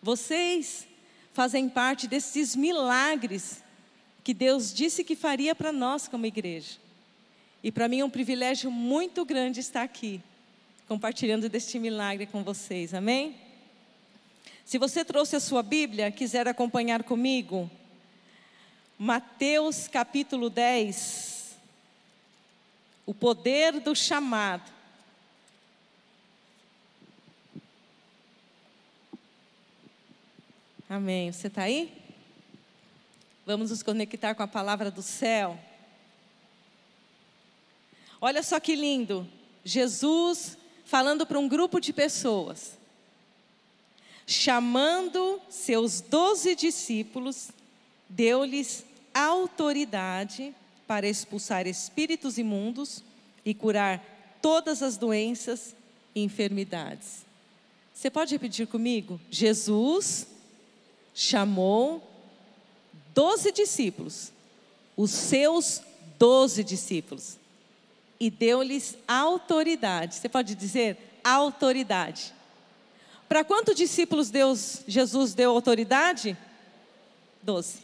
Vocês fazem parte desses milagres que Deus disse que faria para nós como igreja. E para mim é um privilégio muito grande estar aqui, compartilhando deste milagre com vocês, amém? Se você trouxe a sua Bíblia, quiser acompanhar comigo, Mateus capítulo 10, o poder do chamado. Amém. Você está aí? Vamos nos conectar com a palavra do céu. Olha só que lindo. Jesus falando para um grupo de pessoas, chamando seus doze discípulos, deu-lhes autoridade para expulsar espíritos imundos e curar todas as doenças e enfermidades. Você pode repetir comigo? Jesus chamou doze discípulos, os seus doze discípulos, e deu-lhes autoridade. Você pode dizer autoridade. Para quantos discípulos Deus, Jesus deu autoridade? Doze.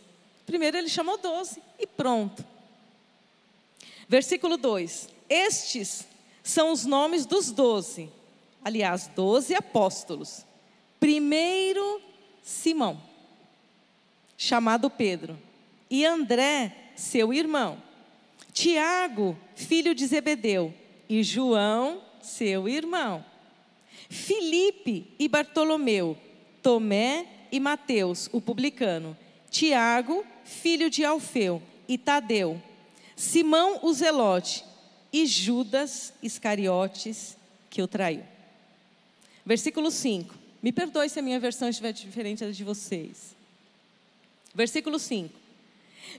Primeiro ele chamou doze e pronto. Versículo 2: Estes são os nomes dos doze, aliás, doze apóstolos. Primeiro, Simão chamado Pedro, e André, seu irmão, Tiago, filho de Zebedeu, e João, seu irmão, Filipe e Bartolomeu, Tomé e Mateus, o publicano, Tiago, filho de Alfeu, e Tadeu, Simão o Zelote e Judas Iscariotes, que o traiu. Versículo 5. Me perdoe se a minha versão estiver diferente da de vocês. Versículo 5.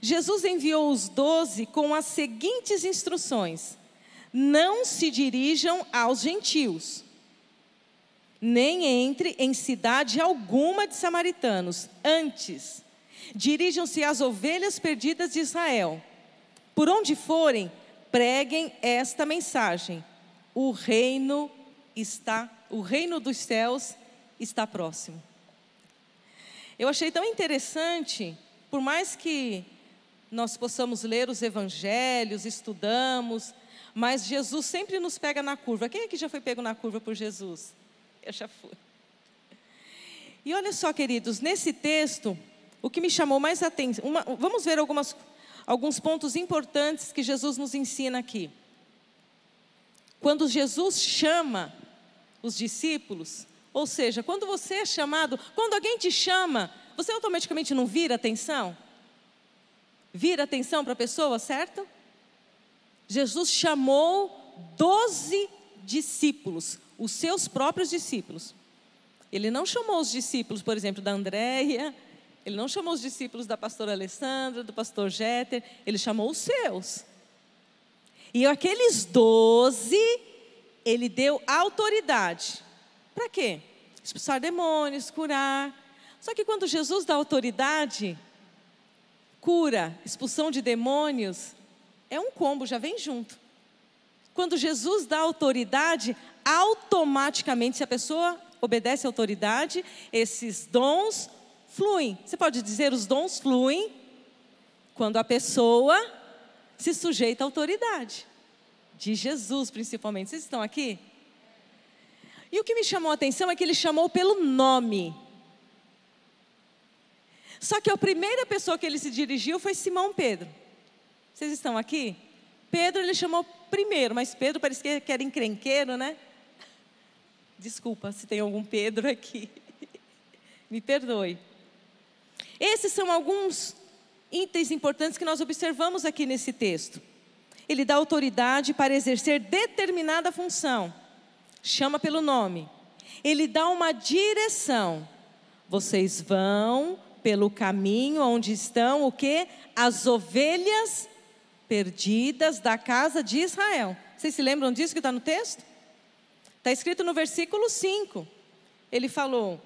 Jesus enviou os doze com as seguintes instruções: Não se dirijam aos gentios, nem entre em cidade alguma de samaritanos. Antes, dirijam-se às ovelhas perdidas de Israel. Por onde forem, preguem esta mensagem: O reino está, o reino dos céus está próximo. Eu achei tão interessante, por mais que nós possamos ler os evangelhos, estudamos, mas Jesus sempre nos pega na curva. Quem aqui já foi pego na curva por Jesus? Eu já fui. E olha só, queridos, nesse texto, o que me chamou mais atenção, uma, vamos ver algumas, alguns pontos importantes que Jesus nos ensina aqui. Quando Jesus chama os discípulos, ou seja, quando você é chamado, quando alguém te chama, você automaticamente não vira atenção? Vira atenção para a pessoa, certo? Jesus chamou doze discípulos, os seus próprios discípulos. Ele não chamou os discípulos, por exemplo, da Andréia, ele não chamou os discípulos da pastora Alessandra, do pastor Jéter, ele chamou os seus. E aqueles doze, ele deu autoridade. Para quê? Expulsar demônios, curar. Só que quando Jesus dá autoridade, cura, expulsão de demônios, é um combo, já vem junto. Quando Jesus dá autoridade, automaticamente, se a pessoa obedece à autoridade, esses dons fluem. Você pode dizer, os dons fluem quando a pessoa se sujeita à autoridade. De Jesus, principalmente. Vocês estão aqui? E o que me chamou a atenção é que ele chamou pelo nome. Só que a primeira pessoa que ele se dirigiu foi Simão Pedro. Vocês estão aqui? Pedro ele chamou primeiro, mas Pedro parece que era encrenqueiro, né? Desculpa se tem algum Pedro aqui. Me perdoe. Esses são alguns itens importantes que nós observamos aqui nesse texto. Ele dá autoridade para exercer determinada função chama pelo nome. Ele dá uma direção. Vocês vão pelo caminho onde estão o que? As ovelhas perdidas da casa de Israel. Vocês se lembram disso que está no texto? Está escrito no versículo 5. Ele falou: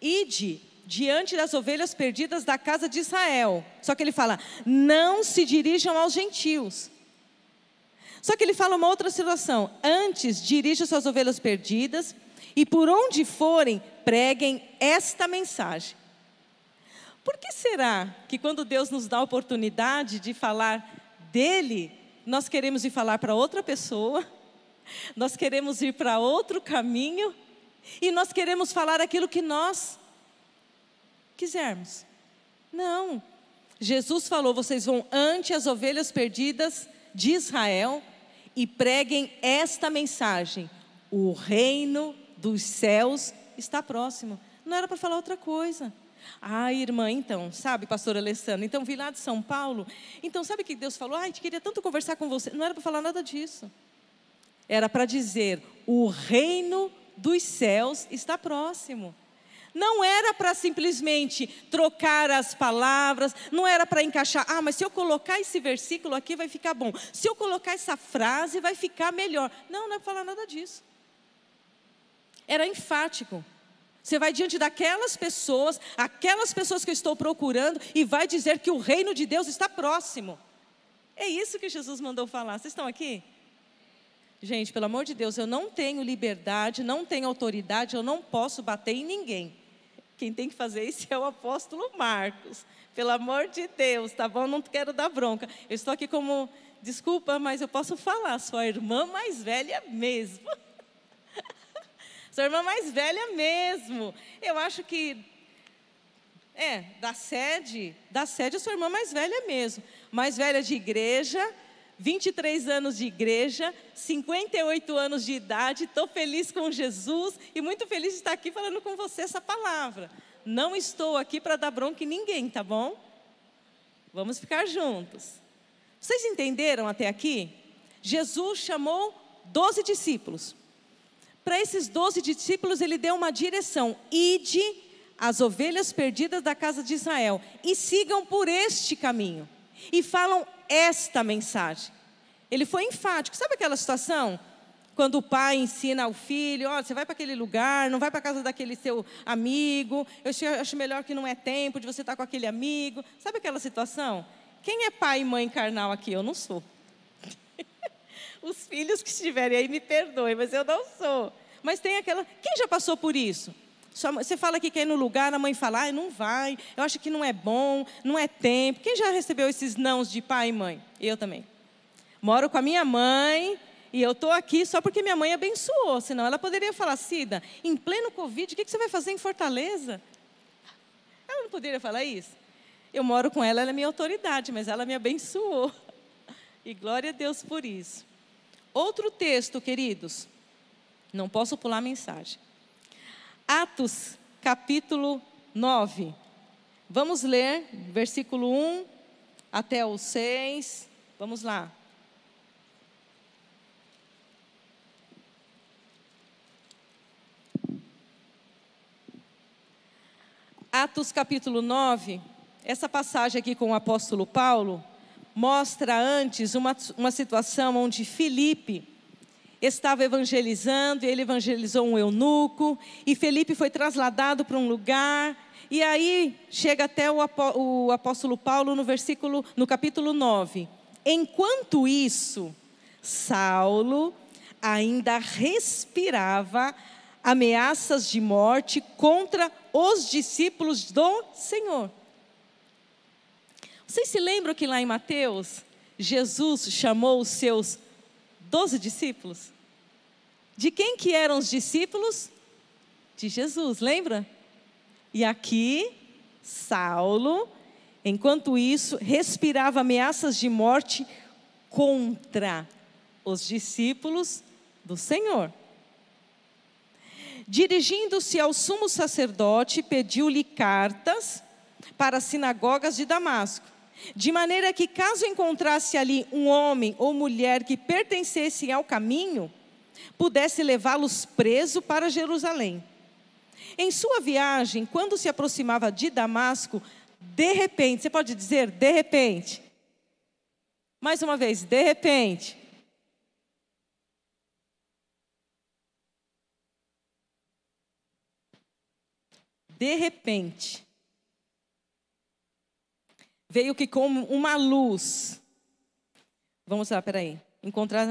Ide diante das ovelhas perdidas da casa de Israel. Só que ele fala: Não se dirijam aos gentios. Só que ele fala uma outra situação. Antes, dirija suas ovelhas perdidas e por onde forem, preguem esta mensagem. Por que será que quando Deus nos dá a oportunidade de falar dele, nós queremos ir falar para outra pessoa, nós queremos ir para outro caminho e nós queremos falar aquilo que nós quisermos? Não. Jesus falou: vocês vão ante as ovelhas perdidas de Israel e preguem esta mensagem: o reino dos céus está próximo. Não era para falar outra coisa. Ah, irmã, então, sabe, pastora Alessandra, então vi lá de São Paulo. Então, sabe que Deus falou? Ai, queria tanto conversar com você. Não era para falar nada disso. Era para dizer: o reino dos céus está próximo. Não era para simplesmente trocar as palavras, não era para encaixar, ah, mas se eu colocar esse versículo aqui vai ficar bom, se eu colocar essa frase vai ficar melhor. Não, não é para falar nada disso. Era enfático. Você vai diante daquelas pessoas, aquelas pessoas que eu estou procurando, e vai dizer que o reino de Deus está próximo. É isso que Jesus mandou falar. Vocês estão aqui? Gente, pelo amor de Deus, eu não tenho liberdade, não tenho autoridade, eu não posso bater em ninguém. Quem tem que fazer isso é o apóstolo Marcos. Pelo amor de Deus, tá bom? Não quero dar bronca. Eu estou aqui como, desculpa, mas eu posso falar, sua irmã mais velha mesmo. sua irmã mais velha mesmo. Eu acho que é, da sede, da sede a sua irmã mais velha mesmo. Mais velha de igreja, 23 anos de igreja, 58 anos de idade, estou feliz com Jesus e muito feliz de estar aqui falando com você essa palavra. Não estou aqui para dar bronca em ninguém, tá bom? Vamos ficar juntos. Vocês entenderam até aqui? Jesus chamou 12 discípulos. Para esses 12 discípulos, ele deu uma direção: ide as ovelhas perdidas da casa de Israel e sigam por este caminho. E falam esta mensagem. Ele foi enfático. Sabe aquela situação? Quando o pai ensina ao filho, oh, você vai para aquele lugar, não vai para casa daquele seu amigo, eu acho melhor que não é tempo de você estar com aquele amigo. Sabe aquela situação? Quem é pai e mãe carnal aqui? Eu não sou. Os filhos que estiverem aí me perdoem, mas eu não sou. Mas tem aquela. Quem já passou por isso? Você fala que quer ir no lugar, a mãe fala, ah, não vai, eu acho que não é bom, não é tempo. Quem já recebeu esses nãos de pai e mãe? Eu também. Moro com a minha mãe e eu estou aqui só porque minha mãe abençoou, senão ela poderia falar, Cida, em pleno Covid, o que você vai fazer em Fortaleza? Ela não poderia falar isso? Eu moro com ela, ela é minha autoridade, mas ela me abençoou. E glória a Deus por isso. Outro texto, queridos, não posso pular a mensagem. Atos, capítulo 9. Vamos ler, versículo 1 até o 6. Vamos lá. Atos capítulo 9, essa passagem aqui com o apóstolo Paulo, mostra antes uma, uma situação onde Filipe estava evangelizando, e ele evangelizou um eunuco, e Felipe foi trasladado para um lugar, e aí chega até o, o apóstolo Paulo no versículo, no capítulo 9. Enquanto isso, Saulo ainda respirava ameaças de morte contra os discípulos do Senhor. Vocês se lembram que lá em Mateus, Jesus chamou os seus doze discípulos? De quem que eram os discípulos? De Jesus, lembra? E aqui, Saulo, enquanto isso, respirava ameaças de morte contra os discípulos do Senhor. Dirigindo-se ao sumo sacerdote, pediu-lhe cartas para as sinagogas de Damasco de maneira que, caso encontrasse ali um homem ou mulher que pertencessem ao caminho, pudesse levá-los preso para Jerusalém. Em sua viagem, quando se aproximava de Damasco, de repente, você pode dizer de repente. Mais uma vez, de repente. De repente, veio que como uma luz. Vamos lá, peraí. Encontrar.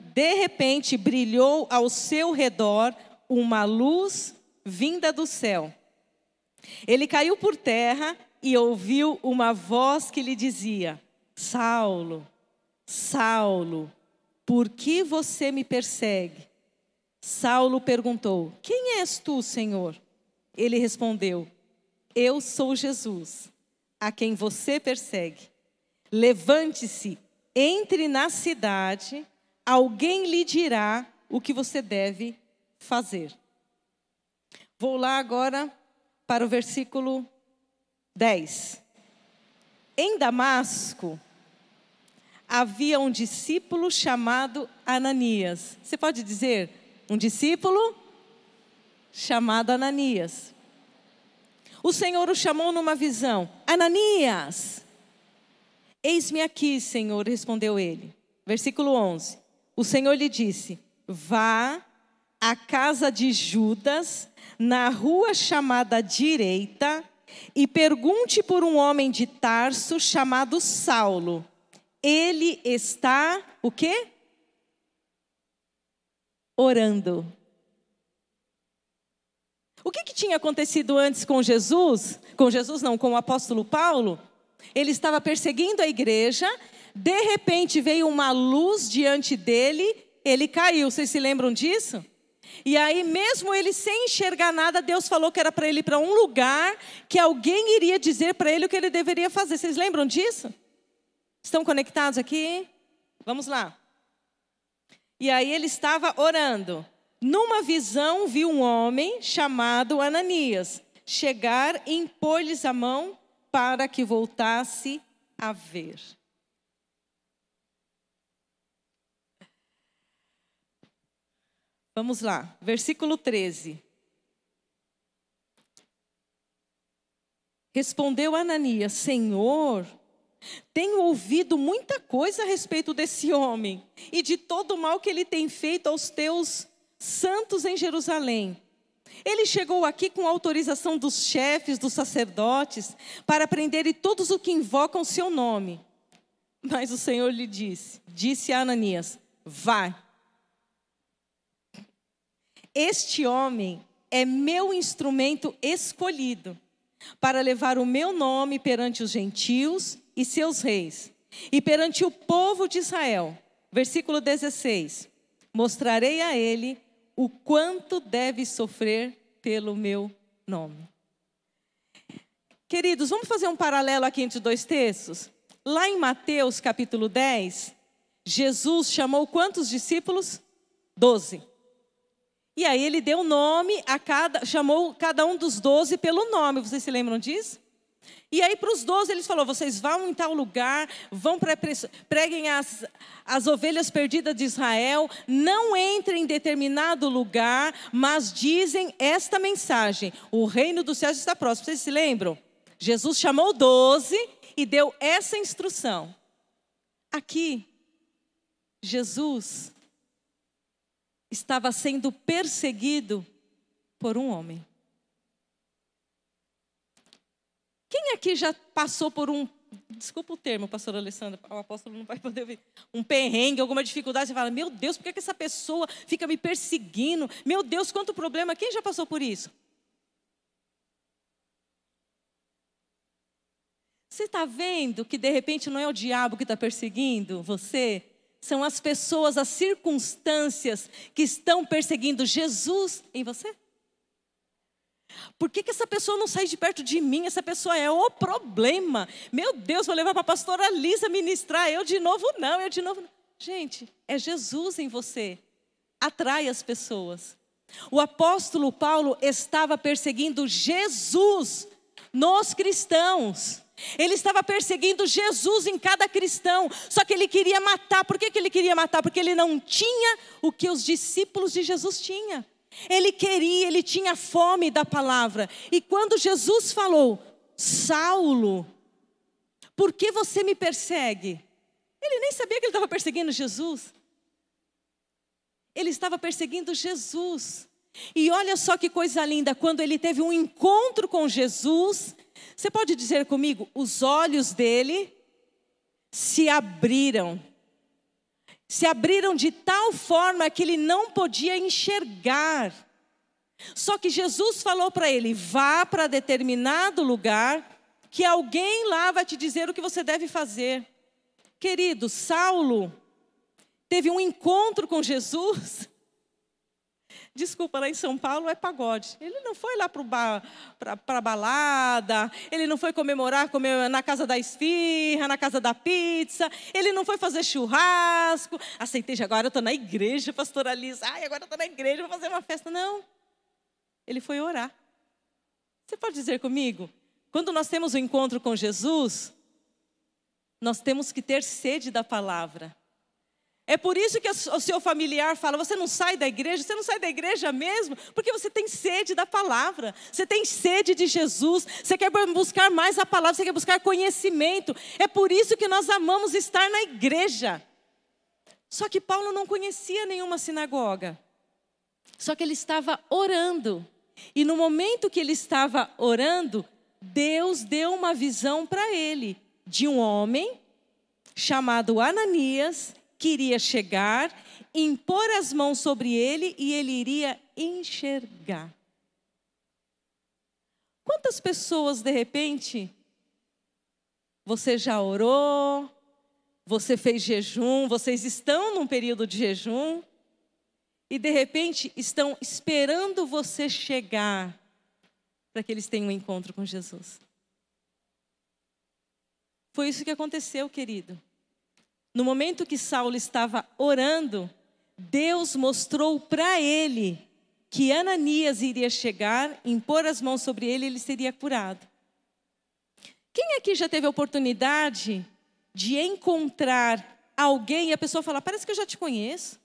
De repente brilhou ao seu redor uma luz vinda do céu. Ele caiu por terra e ouviu uma voz que lhe dizia: Saulo, Saulo, por que você me persegue? Saulo perguntou: Quem és tu, Senhor? Ele respondeu: Eu sou Jesus, a quem você persegue. Levante-se, entre na cidade, alguém lhe dirá o que você deve fazer. Vou lá agora para o versículo 10. Em Damasco havia um discípulo chamado Ananias. Você pode dizer um discípulo chamado Ananias. O Senhor o chamou numa visão: Ananias! Eis-me aqui, Senhor, respondeu ele. Versículo 11. O Senhor lhe disse: Vá à casa de Judas, na rua chamada Direita, e pergunte por um homem de Tarso chamado Saulo. Ele está o quê? Orando. O que, que tinha acontecido antes com Jesus? Com Jesus não, com o apóstolo Paulo? Ele estava perseguindo a igreja, de repente veio uma luz diante dele, ele caiu. Vocês se lembram disso? E aí, mesmo ele sem enxergar nada, Deus falou que era para ele ir para um lugar que alguém iria dizer para ele o que ele deveria fazer. Vocês lembram disso? Estão conectados aqui? Vamos lá. E aí ele estava orando. Numa visão, viu um homem chamado Ananias chegar e impor-lhes a mão para que voltasse a ver. Vamos lá, versículo 13. Respondeu Ananias: Senhor, tenho ouvido muita coisa a respeito desse homem e de todo o mal que ele tem feito aos teus santos em Jerusalém. Ele chegou aqui com autorização dos chefes, dos sacerdotes, para prenderem todos os que invocam seu nome. Mas o Senhor lhe disse, disse a Ananias: Vá. Este homem é meu instrumento escolhido para levar o meu nome perante os gentios e seus reis, e perante o povo de Israel. Versículo 16: Mostrarei a ele o quanto deve sofrer pelo meu nome. Queridos, vamos fazer um paralelo aqui entre dois textos? Lá em Mateus capítulo 10, Jesus chamou quantos discípulos? Doze. E aí ele deu nome a cada, chamou cada um dos doze pelo nome. Vocês se lembram disso? E aí, para os doze, eles falou: vocês vão em tal lugar, vão preguem as, as ovelhas perdidas de Israel, não entrem em determinado lugar, mas dizem esta mensagem: o reino dos céus está próximo. Vocês se lembram? Jesus chamou doze e deu essa instrução. Aqui, Jesus estava sendo perseguido por um homem. Quem aqui já passou por um, desculpa o termo, pastor Alessandra, o apóstolo não vai poder ver, um perrengue, alguma dificuldade, você fala, meu Deus, por que, que essa pessoa fica me perseguindo? Meu Deus, quanto problema, quem já passou por isso? Você está vendo que de repente não é o diabo que está perseguindo você? São as pessoas, as circunstâncias que estão perseguindo Jesus em você? Por que, que essa pessoa não sai de perto de mim? Essa pessoa é o problema. Meu Deus, vou levar para a pastora Lisa ministrar. Eu de novo não, eu de novo não. Gente, é Jesus em você. Atrai as pessoas. O apóstolo Paulo estava perseguindo Jesus nos cristãos. Ele estava perseguindo Jesus em cada cristão, só que ele queria matar. Por que, que ele queria matar? Porque ele não tinha o que os discípulos de Jesus tinham. Ele queria, ele tinha fome da palavra. E quando Jesus falou, Saulo, por que você me persegue? Ele nem sabia que ele estava perseguindo Jesus. Ele estava perseguindo Jesus. E olha só que coisa linda, quando ele teve um encontro com Jesus, você pode dizer comigo, os olhos dele se abriram se abriram de tal forma que ele não podia enxergar Só que Jesus falou para ele: vá para determinado lugar, que alguém lá vai te dizer o que você deve fazer. Querido, Saulo teve um encontro com Jesus. Desculpa, lá em São Paulo é pagode. Ele não foi lá para a balada, ele não foi comemorar comer na casa da esfirra, na casa da pizza, ele não foi fazer churrasco. Aceitei, agora eu estou na igreja, pastora Lisa. Ai, agora eu estou na igreja, vou fazer uma festa. Não. Ele foi orar. Você pode dizer comigo? Quando nós temos um encontro com Jesus, nós temos que ter sede da palavra. É por isso que o seu familiar fala: você não sai da igreja, você não sai da igreja mesmo, porque você tem sede da palavra, você tem sede de Jesus, você quer buscar mais a palavra, você quer buscar conhecimento. É por isso que nós amamos estar na igreja. Só que Paulo não conhecia nenhuma sinagoga, só que ele estava orando. E no momento que ele estava orando, Deus deu uma visão para ele de um homem chamado Ananias que iria chegar, impor as mãos sobre ele e ele iria enxergar. Quantas pessoas, de repente, você já orou, você fez jejum, vocês estão num período de jejum, e de repente estão esperando você chegar para que eles tenham um encontro com Jesus. Foi isso que aconteceu, querido. No momento que Saulo estava orando, Deus mostrou para ele que Ananias iria chegar, impor as mãos sobre ele e ele seria curado. Quem aqui já teve a oportunidade de encontrar alguém e a pessoa falar: Parece que eu já te conheço?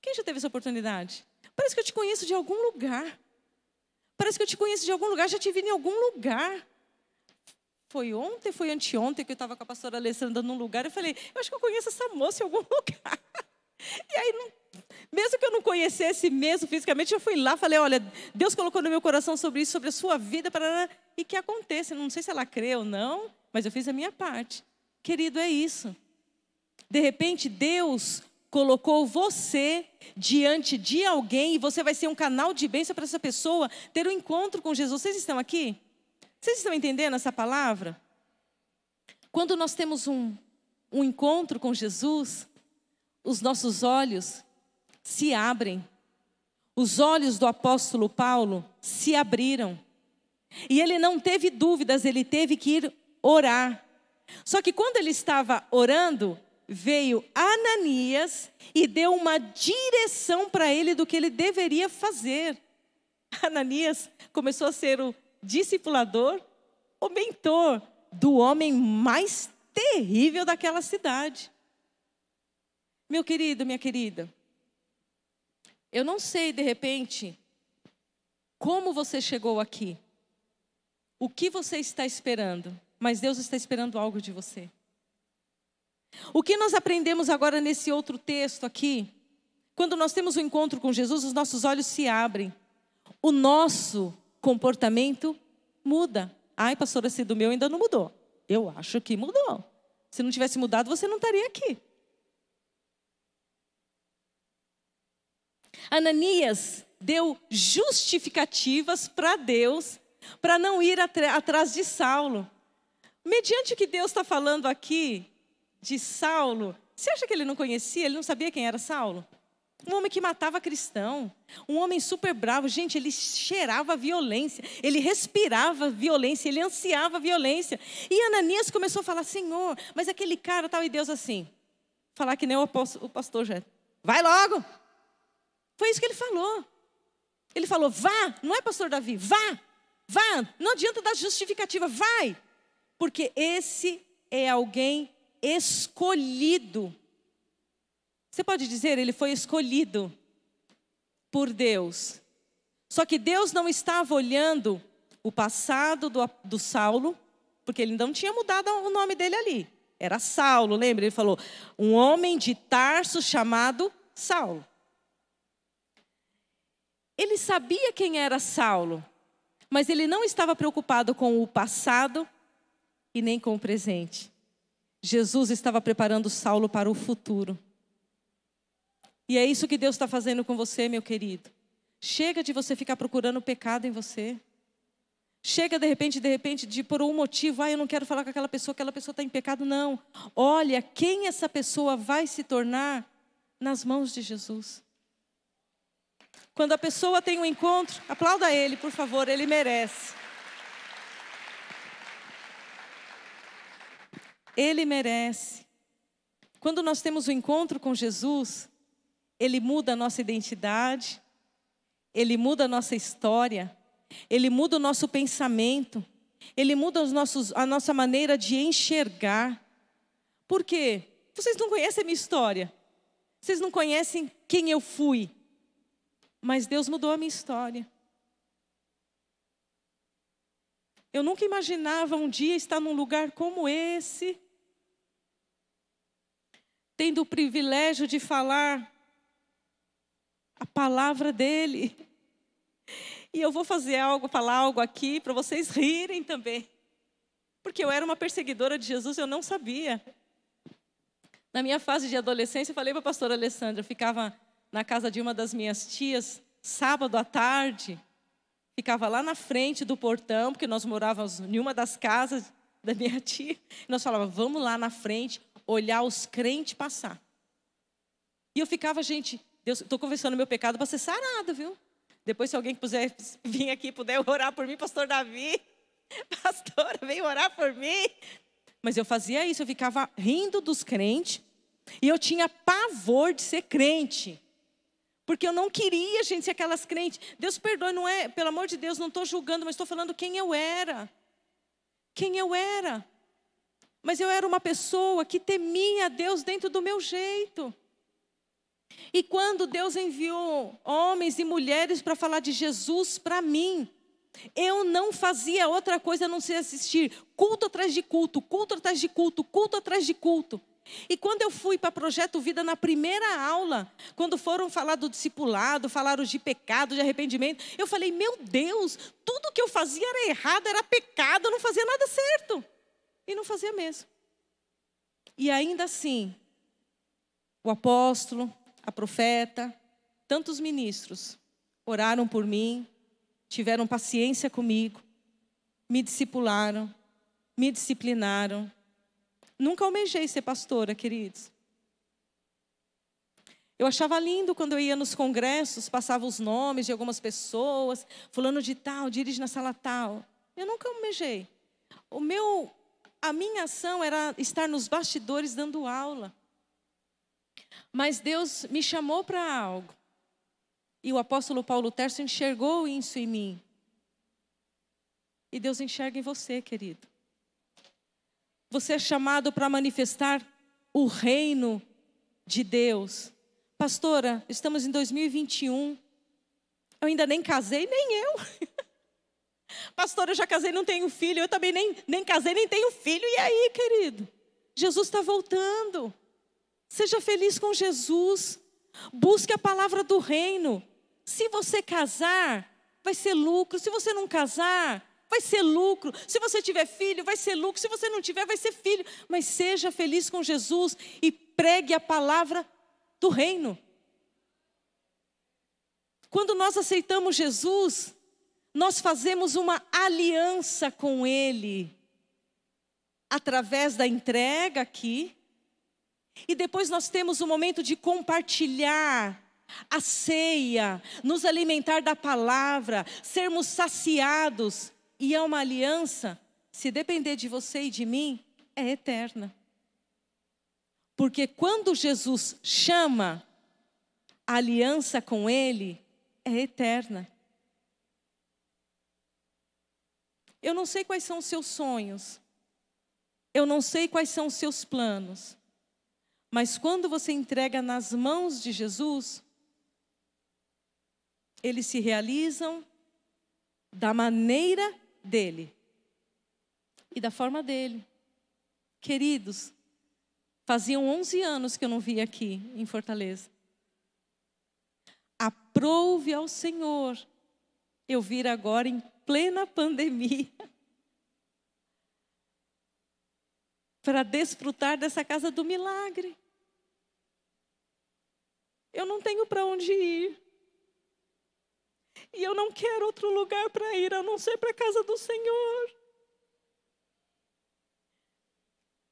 Quem já teve essa oportunidade? Parece que eu te conheço de algum lugar. Parece que eu te conheço de algum lugar, já te vi em algum lugar. Foi ontem, foi anteontem que eu estava com a pastora Alessandra num lugar. Eu falei, eu acho que eu conheço essa moça em algum lugar. E aí, não, mesmo que eu não conhecesse mesmo fisicamente, eu fui lá, falei, olha, Deus colocou no meu coração sobre isso, sobre a sua vida, para e que aconteça. Não sei se ela crê ou não, mas eu fiz a minha parte. Querido, é isso. De repente, Deus colocou você diante de alguém e você vai ser um canal de bênção para essa pessoa ter um encontro com Jesus. Vocês estão aqui? Vocês estão entendendo essa palavra? Quando nós temos um, um encontro com Jesus, os nossos olhos se abrem. Os olhos do apóstolo Paulo se abriram. E ele não teve dúvidas, ele teve que ir orar. Só que quando ele estava orando, veio Ananias e deu uma direção para ele do que ele deveria fazer. Ananias começou a ser o discipulador, o mentor do homem mais terrível daquela cidade. Meu querido, minha querida, eu não sei de repente como você chegou aqui, o que você está esperando, mas Deus está esperando algo de você. O que nós aprendemos agora nesse outro texto aqui? Quando nós temos um encontro com Jesus, os nossos olhos se abrem. O nosso comportamento muda. Ai, pastora, se do meu ainda não mudou. Eu acho que mudou. Se não tivesse mudado, você não estaria aqui. Ananias deu justificativas para Deus para não ir atrás de Saulo. Mediante o que Deus está falando aqui, de Saulo, você acha que ele não conhecia? Ele não sabia quem era Saulo? Um homem que matava cristão, um homem super bravo. Gente, ele cheirava violência, ele respirava violência, ele ansiava violência. E Ananias começou a falar: Senhor, mas aquele cara tal, e Deus assim. Falar que nem o pastor já. Vai logo. Foi isso que ele falou. Ele falou: vá, não é pastor Davi, vá, vá. Não adianta dar justificativa, vai. Porque esse é alguém escolhido. Você pode dizer, ele foi escolhido por Deus. Só que Deus não estava olhando o passado do, do Saulo, porque ele não tinha mudado o nome dele ali. Era Saulo, lembra? Ele falou: um homem de Tarso chamado Saulo. Ele sabia quem era Saulo, mas ele não estava preocupado com o passado e nem com o presente. Jesus estava preparando Saulo para o futuro. E é isso que Deus está fazendo com você, meu querido. Chega de você ficar procurando pecado em você. Chega de repente, de repente, de por um motivo, ah, eu não quero falar com aquela pessoa, aquela pessoa está em pecado. Não. Olha quem essa pessoa vai se tornar nas mãos de Jesus. Quando a pessoa tem um encontro, aplauda ele, por favor, ele merece. Ele merece. Quando nós temos o um encontro com Jesus, ele muda a nossa identidade, ele muda a nossa história, ele muda o nosso pensamento, ele muda os nossos, a nossa maneira de enxergar. Por quê? Vocês não conhecem a minha história, vocês não conhecem quem eu fui, mas Deus mudou a minha história. Eu nunca imaginava um dia estar num lugar como esse, tendo o privilégio de falar a palavra dele. E eu vou fazer algo, falar algo aqui para vocês rirem também. Porque eu era uma perseguidora de Jesus, eu não sabia. Na minha fase de adolescência, eu falei para a pastora Alessandra, eu ficava na casa de uma das minhas tias, sábado à tarde, ficava lá na frente do portão, porque nós morávamos em uma das casas da minha tia, nós falávamos, vamos lá na frente, olhar os crentes passar. E eu ficava, gente, Deus, estou confessando meu pecado para ser sarado, viu? Depois, se alguém quiser vir aqui puder orar por mim, pastor Davi, pastora, vem orar por mim. Mas eu fazia isso, eu ficava rindo dos crentes, e eu tinha pavor de ser crente. Porque eu não queria, gente, ser aquelas crentes. Deus perdoe, não é, pelo amor de Deus, não estou julgando, mas estou falando quem eu era. Quem eu era. Mas eu era uma pessoa que temia Deus dentro do meu jeito. E quando Deus enviou homens e mulheres para falar de Jesus para mim, eu não fazia outra coisa a não ser assistir culto atrás de culto, culto atrás de culto, culto atrás de culto. E quando eu fui para Projeto Vida na primeira aula, quando foram falar do discipulado, falaram de pecado, de arrependimento, eu falei: meu Deus, tudo que eu fazia era errado, era pecado, eu não fazia nada certo. E não fazia mesmo. E ainda assim, o apóstolo, a profeta, tantos ministros oraram por mim, tiveram paciência comigo, me discipularam, me disciplinaram. Nunca almejei ser pastora, queridos. Eu achava lindo quando eu ia nos congressos, passava os nomes de algumas pessoas, fulano de tal, dirige na sala tal. Eu nunca almejei. O meu a minha ação era estar nos bastidores dando aula. Mas Deus me chamou para algo. E o apóstolo Paulo Terço enxergou isso em mim. E Deus enxerga em você, querido. Você é chamado para manifestar o reino de Deus. Pastora, estamos em 2021. Eu ainda nem casei, nem eu. Pastor, eu já casei, não tenho filho. Eu também nem, nem casei, nem tenho filho. E aí, querido? Jesus está voltando. Seja feliz com Jesus. Busque a palavra do reino. Se você casar, vai ser lucro. Se você não casar, vai ser lucro. Se você tiver filho, vai ser lucro. Se você não tiver, vai ser filho. Mas seja feliz com Jesus e pregue a palavra do reino. Quando nós aceitamos Jesus, nós fazemos uma aliança com Ele, através da entrega aqui, e depois nós temos o momento de compartilhar a ceia, nos alimentar da palavra, sermos saciados, e é uma aliança, se depender de você e de mim, é eterna. Porque quando Jesus chama a aliança com Ele, é eterna. Eu não sei quais são os seus sonhos. Eu não sei quais são os seus planos. Mas quando você entrega nas mãos de Jesus, eles se realizam da maneira dele e da forma dele. Queridos, faziam 11 anos que eu não via aqui em Fortaleza. Aprove ao Senhor eu vir agora em plena pandemia para desfrutar dessa casa do milagre. Eu não tenho para onde ir. E eu não quero outro lugar para ir, a não ser para a casa do Senhor.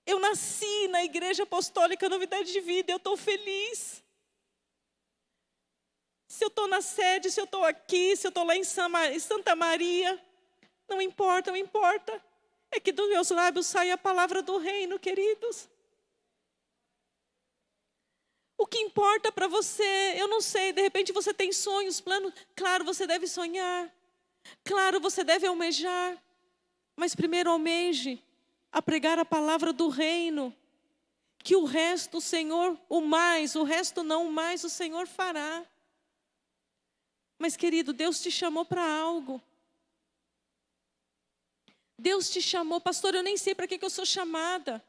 Eu nasci na Igreja Apostólica Novidade de Vida, eu estou feliz. Se eu estou na sede, se eu estou aqui, se eu estou lá em Santa Maria, não importa, não importa. É que dos meus lábios sai a palavra do reino, queridos. O que importa para você, eu não sei, de repente você tem sonhos, planos. Claro, você deve sonhar. Claro, você deve almejar. Mas primeiro almeje a pregar a palavra do reino. Que o resto, o Senhor, o mais, o resto não, o mais o Senhor fará. Mas, querido, Deus te chamou para algo. Deus te chamou, pastor, eu nem sei para que, que eu sou chamada.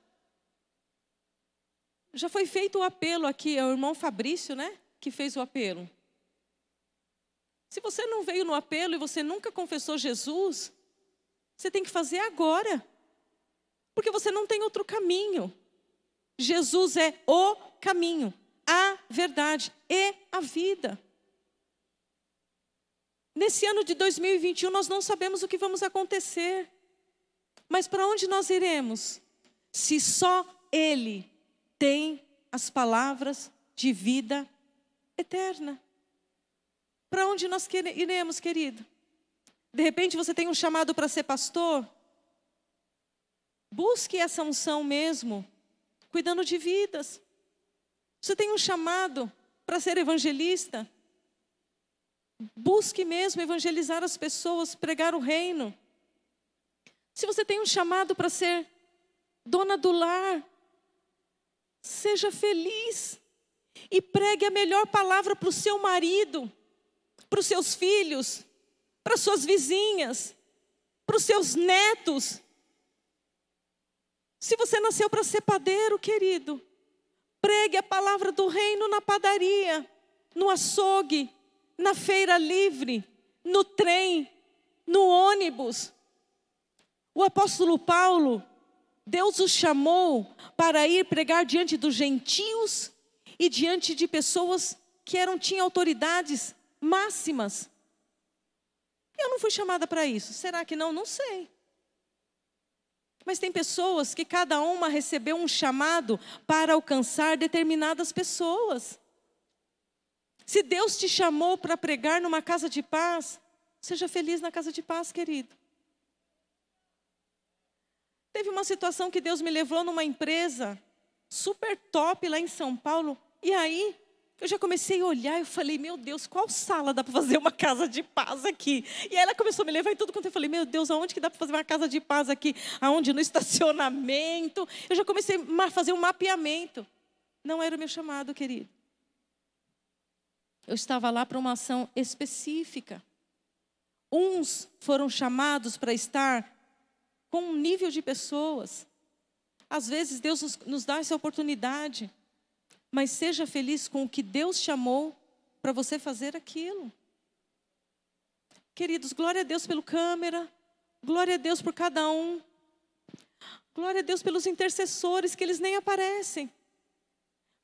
Já foi feito o apelo aqui, é o irmão Fabrício, né? Que fez o apelo. Se você não veio no apelo e você nunca confessou Jesus, você tem que fazer agora. Porque você não tem outro caminho. Jesus é o caminho, a verdade e a vida. Nesse ano de 2021, nós não sabemos o que vamos acontecer. Mas para onde nós iremos? Se só Ele tem as palavras de vida eterna. Para onde nós iremos, querido? De repente você tem um chamado para ser pastor? Busque essa unção mesmo, cuidando de vidas. Você tem um chamado para ser evangelista? Busque mesmo evangelizar as pessoas, pregar o reino. Se você tem um chamado para ser dona do lar, seja feliz e pregue a melhor palavra para o seu marido, para os seus filhos, para suas vizinhas, para os seus netos. Se você nasceu para ser padeiro, querido, pregue a palavra do reino na padaria, no açougue, na feira livre, no trem, no ônibus. O apóstolo Paulo, Deus o chamou para ir pregar diante dos gentios e diante de pessoas que eram tinham autoridades máximas. Eu não fui chamada para isso. Será que não? Não sei. Mas tem pessoas que cada uma recebeu um chamado para alcançar determinadas pessoas. Se Deus te chamou para pregar numa casa de paz, seja feliz na casa de paz, querido. Teve uma situação que Deus me levou numa empresa super top lá em São Paulo, e aí eu já comecei a olhar e falei, meu Deus, qual sala dá para fazer uma casa de paz aqui? E aí ela começou a me levar em tudo quanto eu falei, meu Deus, aonde que dá para fazer uma casa de paz aqui? Aonde? No estacionamento. Eu já comecei a fazer um mapeamento. Não era o meu chamado, querido. Eu estava lá para uma ação específica. Uns foram chamados para estar com um nível de pessoas. Às vezes Deus nos, nos dá essa oportunidade, mas seja feliz com o que Deus chamou para você fazer aquilo. Queridos, glória a Deus pelo câmera, glória a Deus por cada um, glória a Deus pelos intercessores que eles nem aparecem.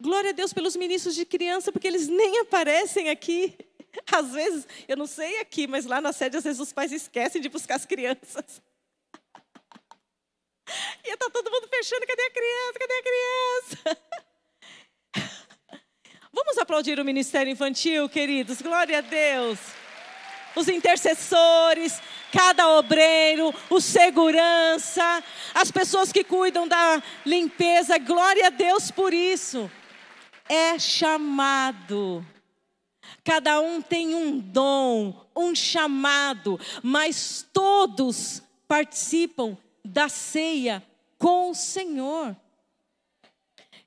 Glória a Deus pelos ministros de criança, porque eles nem aparecem aqui. Às vezes, eu não sei aqui, mas lá na sede, às vezes os pais esquecem de buscar as crianças. E está todo mundo fechando, cadê a criança? Cadê a criança? Vamos aplaudir o Ministério Infantil, queridos. Glória a Deus. Os intercessores, cada obreiro, o segurança, as pessoas que cuidam da limpeza. Glória a Deus por isso é chamado. Cada um tem um dom, um chamado, mas todos participam da ceia com o Senhor.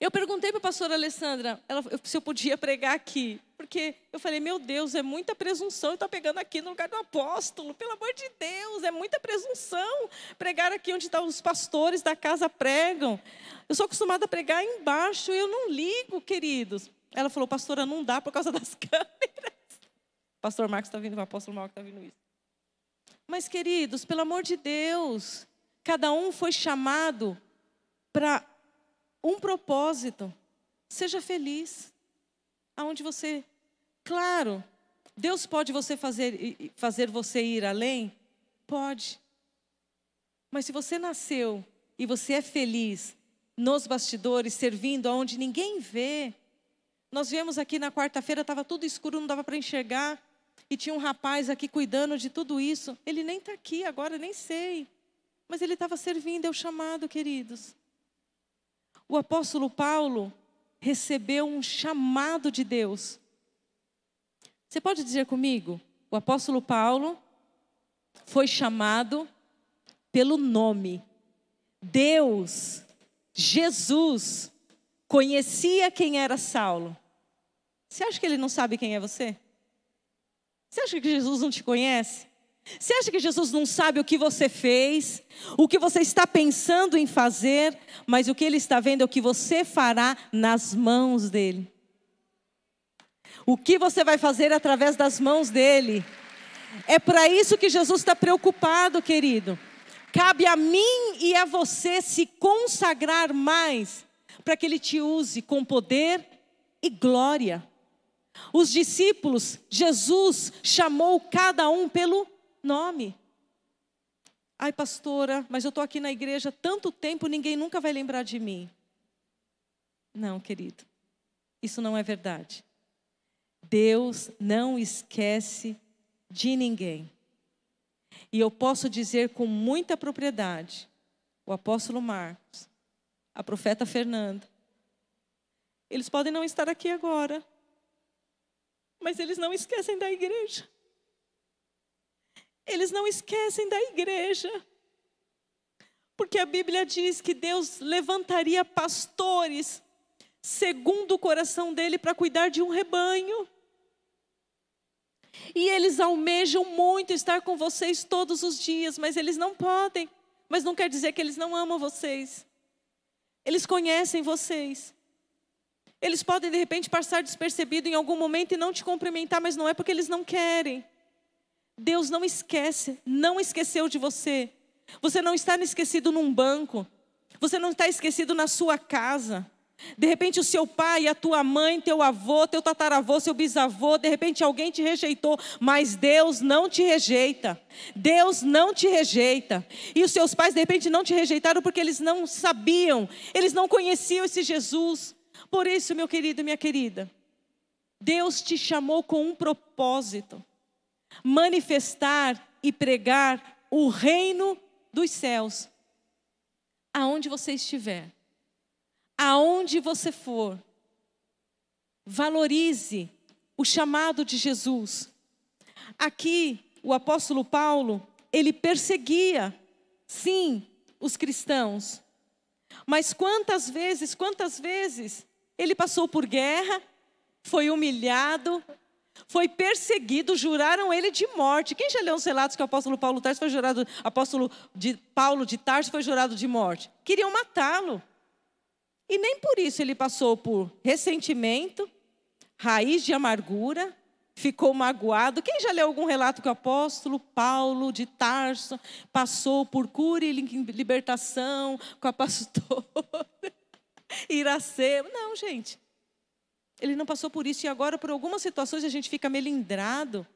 Eu perguntei para a pastora Alessandra ela, se eu podia pregar aqui, porque eu falei, meu Deus, é muita presunção estou pegando aqui no lugar do apóstolo, pelo amor de Deus, é muita presunção pregar aqui onde estão os pastores da casa pregam. Eu sou acostumada a pregar embaixo e eu não ligo, queridos. Ela falou, pastora, não dá por causa das câmeras. Pastor Marcos está vindo, o apóstolo Marcos está vindo isso. Mas, queridos, pelo amor de Deus, cada um foi chamado para um propósito. Seja feliz. Aonde você. Claro, Deus pode você fazer, fazer você ir além? Pode. Mas se você nasceu e você é feliz nos bastidores, servindo aonde ninguém vê. Nós viemos aqui na quarta-feira, estava tudo escuro, não dava para enxergar. E tinha um rapaz aqui cuidando de tudo isso. Ele nem está aqui agora, nem sei. Mas ele estava servindo, é o chamado, queridos. O apóstolo Paulo recebeu um chamado de Deus. Você pode dizer comigo? O apóstolo Paulo foi chamado pelo nome. Deus, Jesus, conhecia quem era Saulo. Você acha que ele não sabe quem é você? Você acha que Jesus não te conhece? Você acha que Jesus não sabe o que você fez, o que você está pensando em fazer, mas o que ele está vendo é o que você fará nas mãos dele? O que você vai fazer através das mãos dele? É para isso que Jesus está preocupado, querido. Cabe a mim e a você se consagrar mais para que ele te use com poder e glória. Os discípulos, Jesus chamou cada um pelo nome. Ai, pastora, mas eu estou aqui na igreja tanto tempo, ninguém nunca vai lembrar de mim. Não, querido, isso não é verdade. Deus não esquece de ninguém. E eu posso dizer com muita propriedade: o apóstolo Marcos, a profeta Fernanda, eles podem não estar aqui agora, mas eles não esquecem da igreja. Eles não esquecem da igreja. Porque a Bíblia diz que Deus levantaria pastores segundo o coração dele para cuidar de um rebanho. E eles almejam muito estar com vocês todos os dias, mas eles não podem. Mas não quer dizer que eles não amam vocês. Eles conhecem vocês. Eles podem de repente passar despercebido em algum momento e não te cumprimentar, mas não é porque eles não querem. Deus não esquece, não esqueceu de você. Você não está esquecido num banco. Você não está esquecido na sua casa. De repente o seu pai, a tua mãe, teu avô, teu tataravô, seu bisavô, de repente alguém te rejeitou, mas Deus não te rejeita. Deus não te rejeita. E os seus pais de repente não te rejeitaram porque eles não sabiam, eles não conheciam esse Jesus. Por isso, meu querido e minha querida, Deus te chamou com um propósito: manifestar e pregar o reino dos céus. Aonde você estiver, aonde você for, valorize o chamado de Jesus. Aqui, o apóstolo Paulo, ele perseguia, sim, os cristãos. Mas quantas vezes, quantas vezes ele passou por guerra, foi humilhado, foi perseguido, juraram ele de morte. Quem já leu os relatos que o apóstolo Paulo Tarso foi jurado, apóstolo de Paulo de Tarso foi jurado de morte? Queriam matá-lo. E nem por isso ele passou por ressentimento, raiz de amargura, ficou magoado. Quem já leu algum relato que o apóstolo Paulo de Tarso passou por cura e libertação com a pastora? Iracema. Não, gente. Ele não passou por isso. E agora, por algumas situações, a gente fica melindrado.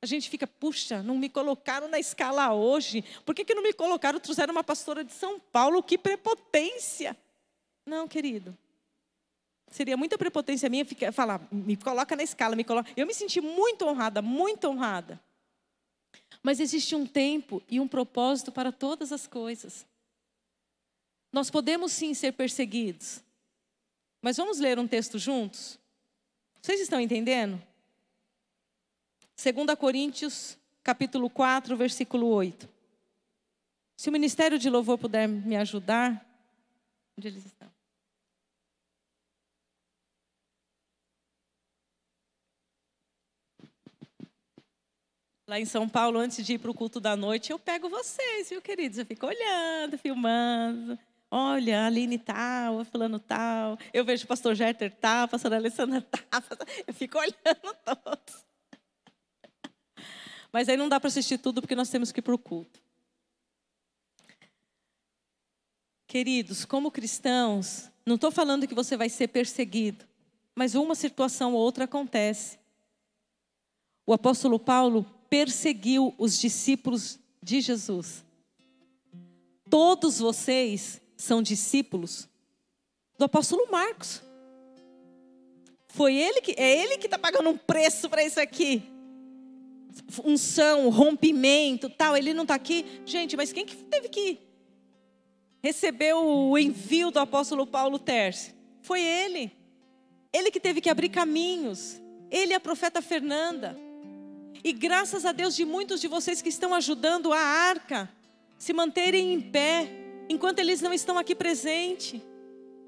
A gente fica, puxa, não me colocaram na escala hoje. Por que, que não me colocaram? Trouxeram uma pastora de São Paulo. Que prepotência. Não, querido. Seria muita prepotência minha ficar, falar, me coloca na escala, me coloca. Eu me senti muito honrada, muito honrada. Mas existe um tempo e um propósito para todas as coisas. Nós podemos sim ser perseguidos. Mas vamos ler um texto juntos? Vocês estão entendendo? 2 Coríntios, capítulo 4, versículo 8. Se o ministério de louvor puder me ajudar, onde eles estão? Lá em São Paulo, antes de ir para o culto da noite, eu pego vocês, viu, queridos? Eu fico olhando, filmando. Olha, a Aline tal, a fulano tal. Eu vejo o pastor Jeter tal, a pastora Alessandra tal. Eu fico olhando todos. Mas aí não dá para assistir tudo porque nós temos que ir para o culto. Queridos, como cristãos, não estou falando que você vai ser perseguido, mas uma situação ou outra acontece. O o apóstolo Paulo perseguiu os discípulos de Jesus. Todos vocês são discípulos do apóstolo Marcos. Foi ele que é ele que está pagando um preço para isso aqui. Unção, rompimento, tal. Ele não está aqui, gente. Mas quem que teve que receber o envio do apóstolo Paulo Terce? Foi ele. Ele que teve que abrir caminhos. Ele e a profeta Fernanda. E graças a Deus de muitos de vocês que estão ajudando a arca se manterem em pé, enquanto eles não estão aqui presentes.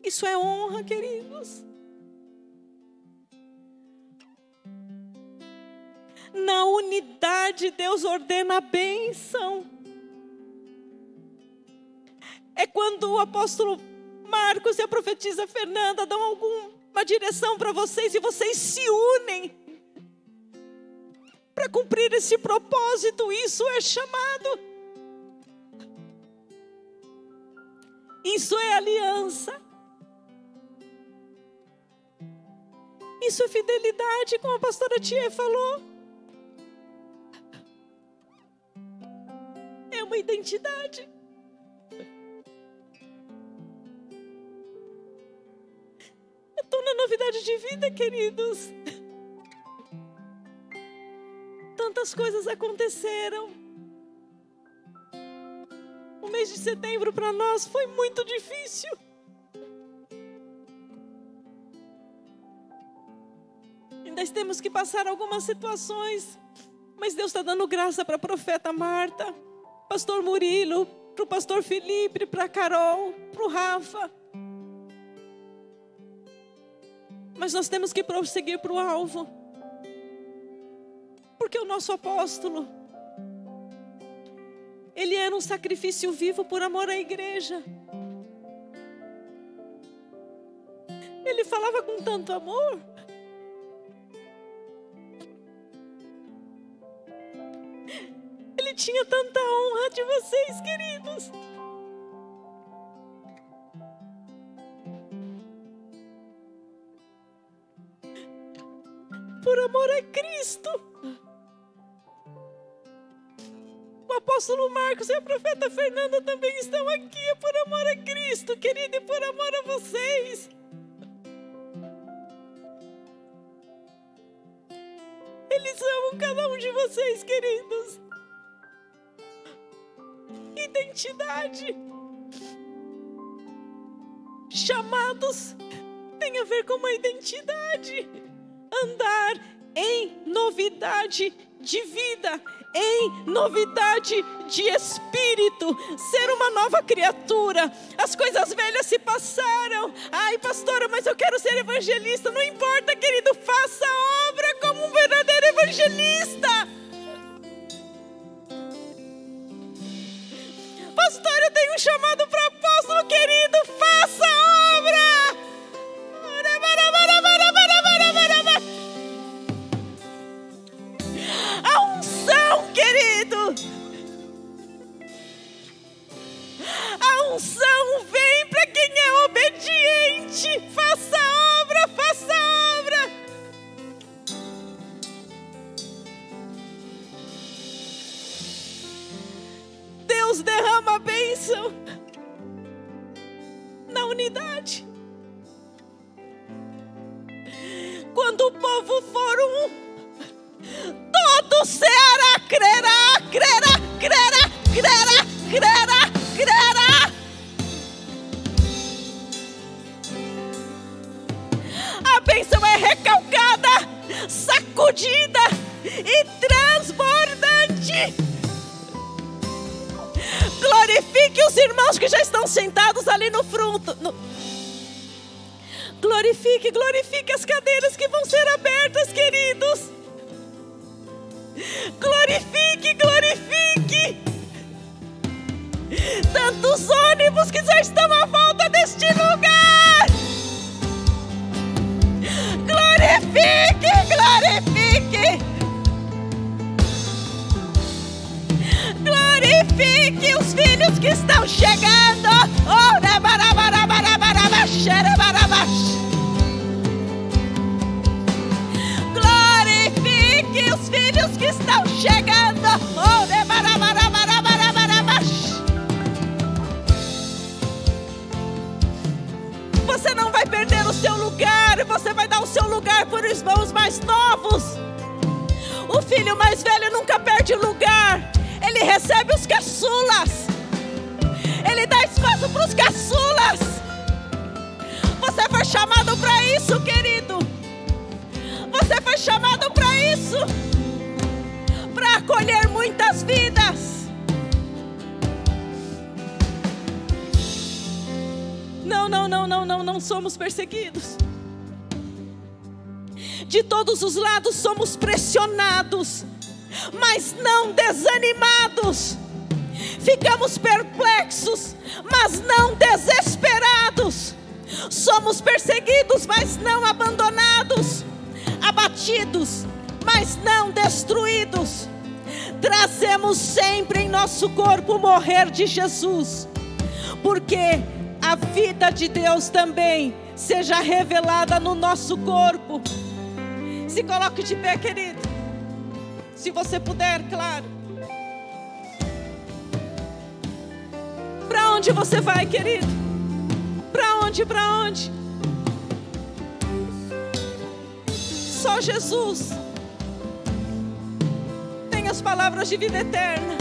Isso é honra, queridos. Na unidade, Deus ordena a bênção. É quando o apóstolo Marcos e a profetisa Fernanda dão alguma direção para vocês e vocês se unem para cumprir esse propósito. Isso é chamado. Isso é aliança. Isso é fidelidade, como a pastora Tia falou. É uma identidade. Eu estou na novidade de vida, queridos. Tantas coisas aconteceram. Mês de setembro para nós foi muito difícil. Ainda temos que passar algumas situações, mas Deus está dando graça para a profeta Marta, pastor Murilo, para o pastor Felipe, para Carol, para o Rafa. Mas nós temos que prosseguir para o alvo. Porque o nosso apóstolo, ele era um sacrifício vivo por amor à igreja. Ele falava com tanto amor. Ele tinha tanta honra de vocês, queridos. Por amor a Cristo. Apóstolo Marcos e a profeta Fernanda também estão aqui é por amor a Cristo, querido, e por amor a vocês. Eles amam cada um de vocês, queridos. Identidade. Chamados tem a ver com uma identidade. Andar em novidade de vida em novidade de espírito, ser uma nova criatura. As coisas velhas se passaram. Ai, pastora, mas eu quero ser evangelista. Não importa, querido, faça a obra como um verdadeiro evangelista. Pastor, eu tenho um chamado para apóstolo, querido, unção vem para quem é obediente. Faça a obra, faça a obra. Deus derrama a bênção na unidade. Quando o povo for um, todo o crerá, sentados ali no fruto. No... Glorifique, glorifique as cadeiras que vão ser abertas, queridos. Glorifique, glorifique. Tantos ônibus que já estão à volta deste lugar. Glorifique, glorifique. Glorifique os filhos que estão chegando. Glorifique os filhos que estão chegando. Você não vai perder o seu lugar, você vai dar o seu lugar para os irmãos mais novos. O filho mais velho nunca perde lugar, ele recebe os caçulas. Ele dá espaço para os caçulas. Você foi chamado para isso, querido. Você foi chamado para isso para acolher muitas vidas. Não, não, não, não, não, não somos perseguidos. De todos os lados somos pressionados, mas não desanimados. Ficamos perplexos, mas não desesperados. Somos perseguidos, mas não abandonados. Abatidos, mas não destruídos. Trazemos sempre em nosso corpo o morrer de Jesus, porque a vida de Deus também seja revelada no nosso corpo. Se coloque de pé, querido. Se você puder, claro. Para onde você vai, querido? Para onde? Para onde? Só Jesus tem as palavras de vida eterna.